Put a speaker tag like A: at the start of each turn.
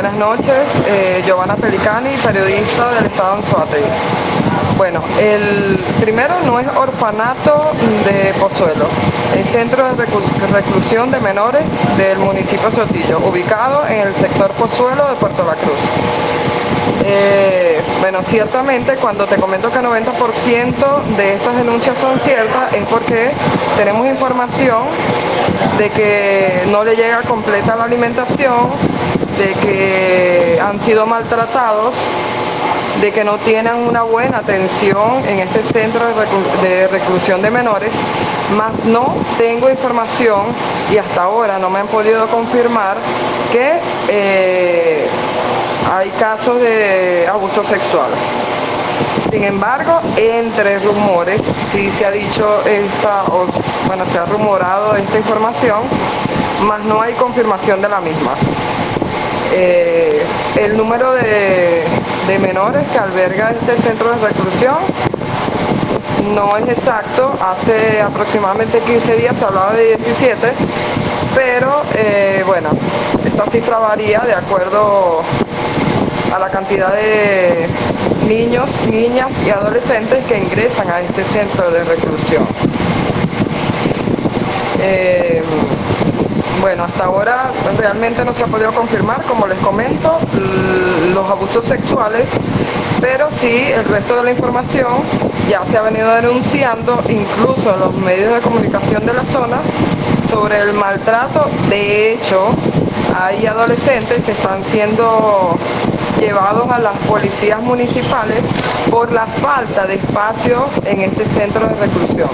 A: Buenas noches, eh, Giovanna Pelicani, periodista del Estado en Suárez. Bueno, el primero no es orfanato de Pozuelo, es centro de reclusión de menores del municipio de Sotillo, ubicado en el sector Pozuelo de Puerto La Cruz. Eh, bueno, ciertamente cuando te comento que 90% de estas denuncias son ciertas es porque tenemos información de que no le llega completa la alimentación, de que han sido maltratados, de que no tienen una buena atención en este centro de, reclusión de menores, más no tengo información y hasta ahora no me han podido confirmar que eh, hay casos de abuso sexual. Sin embargo, entre rumores, sí se ha dicho esta, o, bueno, se ha rumorado esta información, más no hay confirmación de la misma. Eh, el número de, menores que alberga este centro de reclusión no es exacto, hace aproximadamente 15 días se hablaba de 17, pero eh, bueno, esta cifra varía de acuerdo a la cantidad de niños, niñas y adolescentes que ingresan a este centro de reclusión. Eh, bueno, hasta ahora realmente no se ha podido confirmar, como les comento, los abusos sexuales, pero sí el resto de la información ya se ha venido denunciando, incluso en los medios de comunicación de la zona, sobre el maltrato. De hecho, hay adolescentes que están siendo llevados a las policías municipales por la falta de espacio en este centro de reclusión.